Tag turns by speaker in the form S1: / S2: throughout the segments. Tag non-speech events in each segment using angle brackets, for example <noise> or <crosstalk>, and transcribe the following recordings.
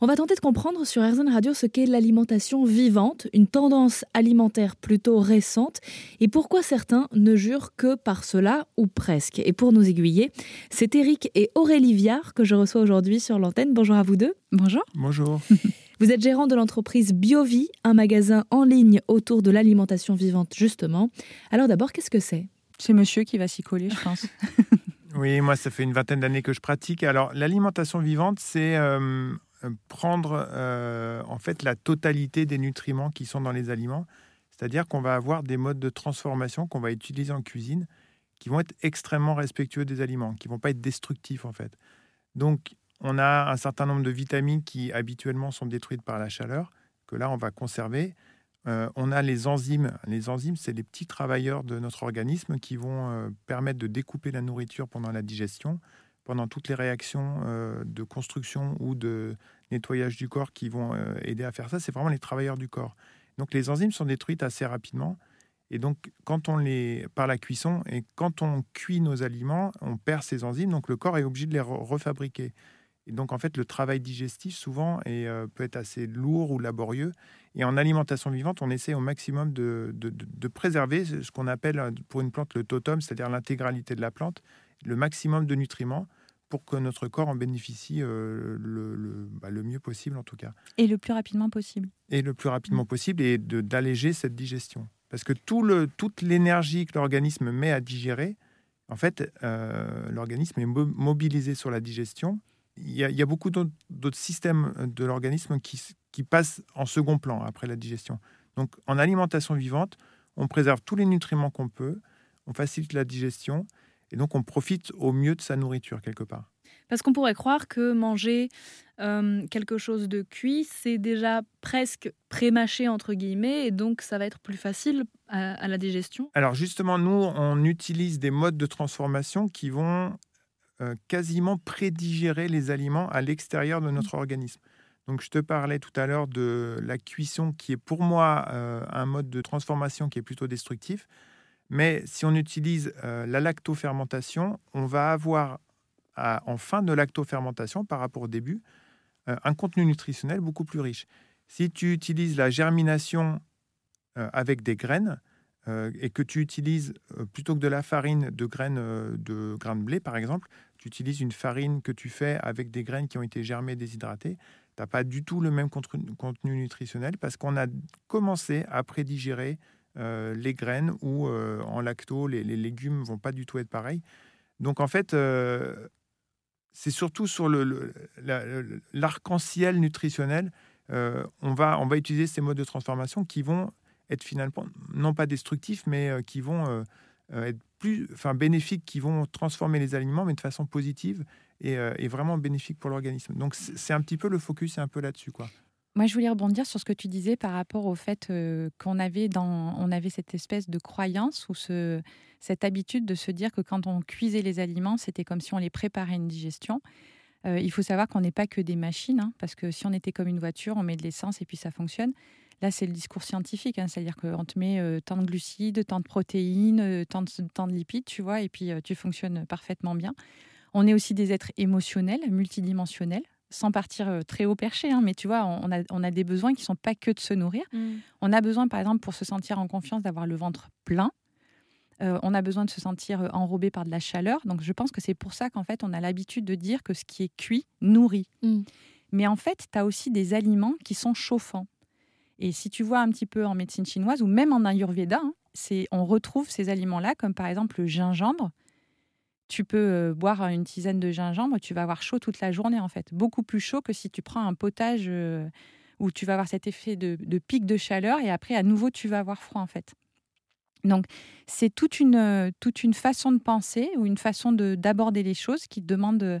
S1: On va tenter de comprendre sur RZN Radio ce qu'est l'alimentation vivante, une tendance alimentaire plutôt récente, et pourquoi certains ne jurent que par cela, ou presque. Et pour nous aiguiller, c'est Eric et Aurélie Viard que je reçois aujourd'hui sur l'antenne. Bonjour à vous deux.
S2: Bonjour.
S3: Bonjour. <laughs>
S1: Vous êtes gérant de l'entreprise Biovie, un magasin en ligne autour de l'alimentation vivante justement. Alors d'abord, qu'est-ce que c'est?
S2: C'est monsieur qui va s'y coller, je pense. <laughs>
S3: oui, moi, ça fait une vingtaine d'années que je pratique. Alors, l'alimentation vivante, c'est euh, prendre euh, en fait la totalité des nutriments qui sont dans les aliments. C'est-à-dire qu'on va avoir des modes de transformation qu'on va utiliser en cuisine qui vont être extrêmement respectueux des aliments, qui vont pas être destructifs en fait. Donc, on a un certain nombre de vitamines qui habituellement sont détruites par la chaleur, que là, on va conserver. Euh, on a les enzymes. Les enzymes, c'est les petits travailleurs de notre organisme qui vont euh, permettre de découper la nourriture pendant la digestion, pendant toutes les réactions euh, de construction ou de nettoyage du corps qui vont aider à faire ça. C'est vraiment les travailleurs du corps. Donc les enzymes sont détruites assez rapidement. Et donc, quand on les par la cuisson et quand on cuit nos aliments, on perd ces enzymes. Donc le corps est obligé de les refabriquer. Et donc, en fait, le travail digestif, souvent, est, euh, peut être assez lourd ou laborieux. Et en alimentation vivante, on essaie au maximum de, de, préserver ce qu'on appelle euh, pour une plante le totem, c'est-à-dire l'intégralité de la plante, le maximum de nutriments pour que notre corps en bénéficie euh, le, le, bah, le, mieux possible, en tout cas.
S2: Et le plus rapidement possible.
S3: Et le plus rapidement possible, et d'alléger cette digestion. Parce que tout le, toute l'énergie que l'organisme met à digérer, en fait, l'organisme est mobilisé sur la digestion il y, a, beaucoup d'autres systèmes de l'organisme qui, qui, passent en second plan après la digestion. Donc en alimentation vivante, on préserve tous les nutriments qu'on peut, on facilite la digestion et donc on profite au mieux de sa nourriture quelque part.
S1: Parce qu'on pourrait croire que manger euh, quelque chose de cuit, c'est déjà presque pré-mâché, entre guillemets, et donc ça va être plus facile à, à, la digestion.
S3: Alors justement, nous, on utilise des modes de transformation qui vont euh, quasiment prédigérer les aliments à l'extérieur de notre organisme. Donc je te parlais tout à l'heure de la cuisson qui est pour moi euh, un mode de transformation qui est plutôt destructif. Mais si on utilise euh, la lactofermentation, on va avoir en fin de lactofermentation par rapport au début un contenu nutritionnel beaucoup plus riche. Si tu utilises la germination avec des graines, euh, et que tu utilises, euh, plutôt que de la farine de graines euh, de grains de blé, par exemple, tu utilises une farine que tu fais avec des graines qui ont été germées, déshydratées, tu n'as pas du tout le même contenu nutritionnel parce qu'on a commencé à prédigérer les graines ou en lacto, les, les, légumes vont pas du tout être pareils. Donc en fait, c'est surtout sur l'arc-en-ciel nutritionnel, on, va, on va utiliser ces modes de transformation qui vont être finalement non pas destructifs, mais euh, qui vont euh, euh, être plus, enfin bénéfiques, qui vont transformer les aliments, mais de façon positive et, et vraiment bénéfique pour l'organisme. Donc c'est un petit peu le focus, c'est un peu là-dessus, quoi.
S2: Moi, je voulais rebondir sur ce que tu disais par rapport au fait qu'on avait on avait cette espèce de croyance ou ce, cette habitude de se dire que quand on cuisait les aliments, c'était comme si on les préparait une digestion. il faut savoir qu'on n'est pas que des machines, hein, parce que si on était comme une voiture, on met de l'essence et puis ça fonctionne. Là, c'est le discours scientifique, hein, c'est-à-dire qu'on te met euh, tant de glucides, tant de protéines, euh, tant, de, lipides, tu vois, et puis euh, tu fonctionnes parfaitement bien. On est aussi des êtres émotionnels, multidimensionnels, sans partir très haut perché, hein, mais tu vois, on a, on a, des besoins qui ne sont pas que de se nourrir. Mm. On a besoin, par exemple, pour se sentir en confiance, d'avoir le ventre plein. on a besoin de se sentir enrobé par de la chaleur. Donc, je pense que c'est pour ça qu'en fait, on a l'habitude de dire que ce qui est cuit nourrit. Mm. Mais en fait, tu as aussi des aliments qui sont chauffants. Et si tu vois un petit peu en médecine chinoise ou même en ayurveda, hein, c'est, on retrouve ces aliments-là, comme par exemple le gingembre. Tu peux euh, boire une tisane de gingembre, tu vas avoir chaud toute la journée en fait. Beaucoup plus chaud que si tu prends un potage euh, où tu vas avoir cet effet de, pic de chaleur et après à nouveau tu vas avoir froid en fait. Donc c'est toute une, euh, toute une façon de penser ou une façon d'aborder les choses qui demande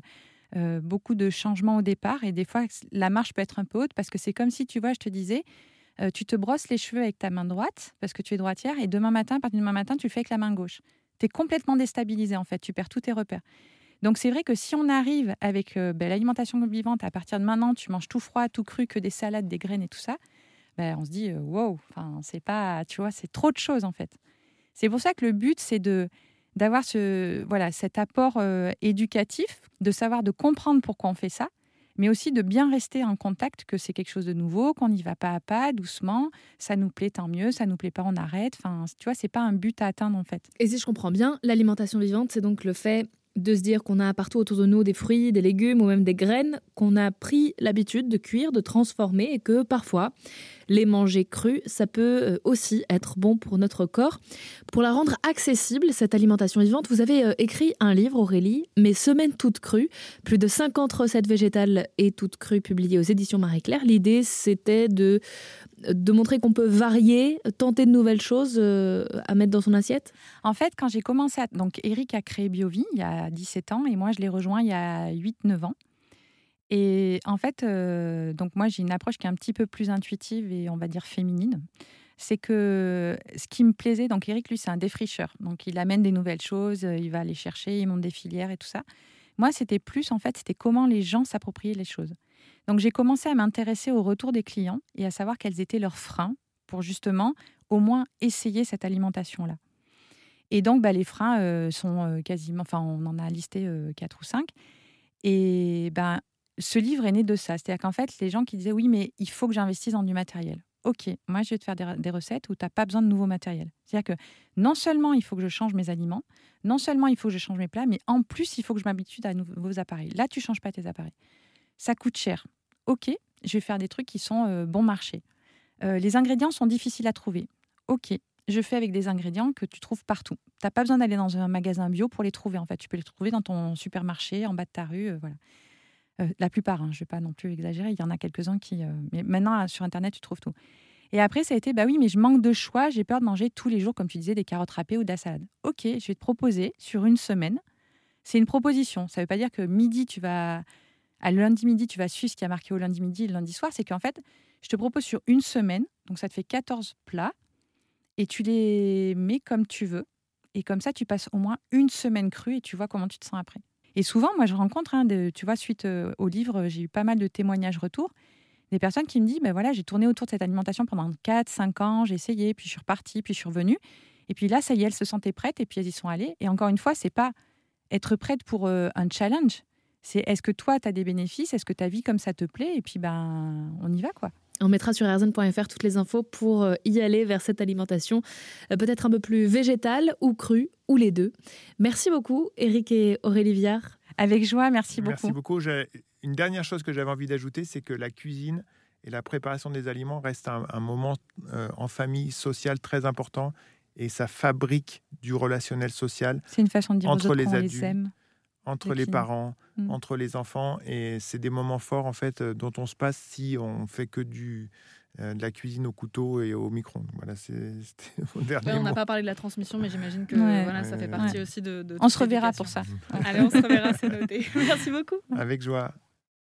S2: beaucoup de changements au départ et des fois la marche peut être un peu haute parce que c'est comme si tu vois, je te disais, tu te brosses les cheveux avec ta main droite parce que tu es droitière et demain matin, à partir demain matin, tu le fais avec la main gauche. Tu es complètement déstabilisé en fait, tu perds tous tes repères. Donc c'est vrai que si on arrive avec euh, ben, l'alimentation vivante, à partir de maintenant, tu manges tout froid, tout cru, que des salades, des graines et tout ça, ben, on se dit euh, wow, c'est pas, tu vois, c'est trop de choses en fait. C'est pour ça que le but c'est de d'avoir ce voilà cet apport éducatif, de savoir de comprendre pourquoi on fait ça, mais aussi de bien rester en contact que c'est quelque chose de nouveau, qu'on y va pas à pas, doucement. Ça nous plaît, tant mieux. Ça nous plaît pas, on arrête. Enfin, tu vois, c'est pas un but à atteindre en fait.
S1: Et si je comprends bien, l'alimentation vivante, c'est donc le fait de se dire qu'on a partout autour de nous des fruits, des légumes ou même des graines qu'on a pris l'habitude de cuire, de transformer et que parfois les manger crus, ça peut euh, aussi être bon pour notre corps. Pour la rendre accessible, cette alimentation vivante, vous avez euh, écrit un livre, Aurélie, Mes semaines toutes crues, plus de 50 recettes végétales et toutes crues publiées aux éditions Marie-Claire. L'idée, c'était de, de montrer qu'on peut varier, tenter de nouvelles choses euh, à mettre dans son assiette
S2: En fait, quand j'ai commencé à... Donc, Eric a créé BioVie il y a 17 ans et moi, je l'ai rejoint il y a 8-9 ans. Et en fait, euh, donc moi j'ai une approche qui est un petit peu plus intuitive et on va dire féminine. C'est que ce qui me plaisait, donc Eric lui c'est un défricheur, donc il amène des nouvelles choses, il va aller chercher, il monte des filières et tout ça. Moi c'était plus en fait, c'était comment les gens s'appropriaient les choses. Donc j'ai commencé à m'intéresser au retour des clients et à savoir quels étaient leurs freins pour justement au moins essayer cette alimentation là. Et donc bah, les freins euh, sont euh, quasiment, enfin on en a listé quatre ou cinq. Et ben ce livre est né de ça. C'est-à-dire qu'en fait, les gens qui disaient oui, mais il faut que j'investisse dans du matériel. Ok, moi je vais te faire des, recettes où tu n'as pas besoin de nouveau matériel. C'est-à-dire que non seulement il faut que je change mes aliments, non seulement il faut que je change mes plats, mais en plus il faut que je m'habitue à nouveaux appareils. Là, tu changes pas tes appareils. Ça coûte cher. Ok, je vais faire des trucs qui sont euh, bon marché. Euh, les ingrédients sont difficiles à trouver. Ok, je fais avec des ingrédients que tu trouves partout. Tu n'as pas besoin d'aller dans un magasin bio pour les trouver. En fait, tu peux les trouver dans ton supermarché, en bas de ta rue. Euh, voilà. Euh, la plupart, hein, je ne vais pas non plus exagérer, il y en a quelques-uns qui... Euh, mais maintenant, sur Internet, tu trouves tout. Et après, ça a été, bah oui, mais je manque de choix, j'ai peur de manger tous les jours, comme tu disais, des carottes râpées ou de la. Ok, je vais te proposer sur une semaine. C'est une proposition. Ça ne veut pas dire que midi, tu vas... À lundi midi, tu vas suivre ce qui a marqué au lundi midi et le lundi soir. C'est qu'en fait, je te propose sur une semaine, donc ça te fait 14 plats, et tu les mets comme tu veux. Et comme ça, tu passes au moins une semaine crue et tu vois comment tu te sens après. Et souvent, moi, je rencontre, hein, tu vois, suite euh, au livre, j'ai eu pas mal de témoignages retours. Des personnes qui me disent, ben voilà, j'ai tourné autour de cette alimentation pendant 4, 5 ans, j'ai essayé, puis je suis repartie, puis je suis revenue. Et puis là, ça y est, elles se sentaient prêtes et puis elles y sont allées. Et encore une fois, c'est pas être prête pour euh, un challenge. C'est est-ce que toi, tu as des bénéfices? Est-ce que ta vie comme ça te plaît? Et puis, ben, on y va, quoi.
S1: On mettra sur airzone.fr toutes les infos pour euh, y aller vers cette alimentation peut-être un peu plus végétale ou crue ou les deux. Merci beaucoup, Eric et Aurélie Viard.
S2: Avec joie, merci beaucoup.
S3: Merci beaucoup. Une dernière chose que j'avais envie d'ajouter, c'est que la cuisine et la préparation des aliments restent un, moment euh, en famille social très important et ça fabrique du relationnel social.
S2: C'est une façon de dire entre les adultes,
S3: entre les, parents, mm. entre les enfants et c'est des moments forts en fait euh, dont on se passe si on fait que du euh, de la cuisine au couteau et au micro-ondes. Voilà, <laughs> c'était
S1: mon dernier On n'a pas parlé de la transmission, mais j'imagine que voilà, ça fait partie aussi de.
S2: on se reverra pour ça. <laughs>
S1: Allez, on se reverra, c'est noté. <laughs> Merci beaucoup.
S3: Avec joie.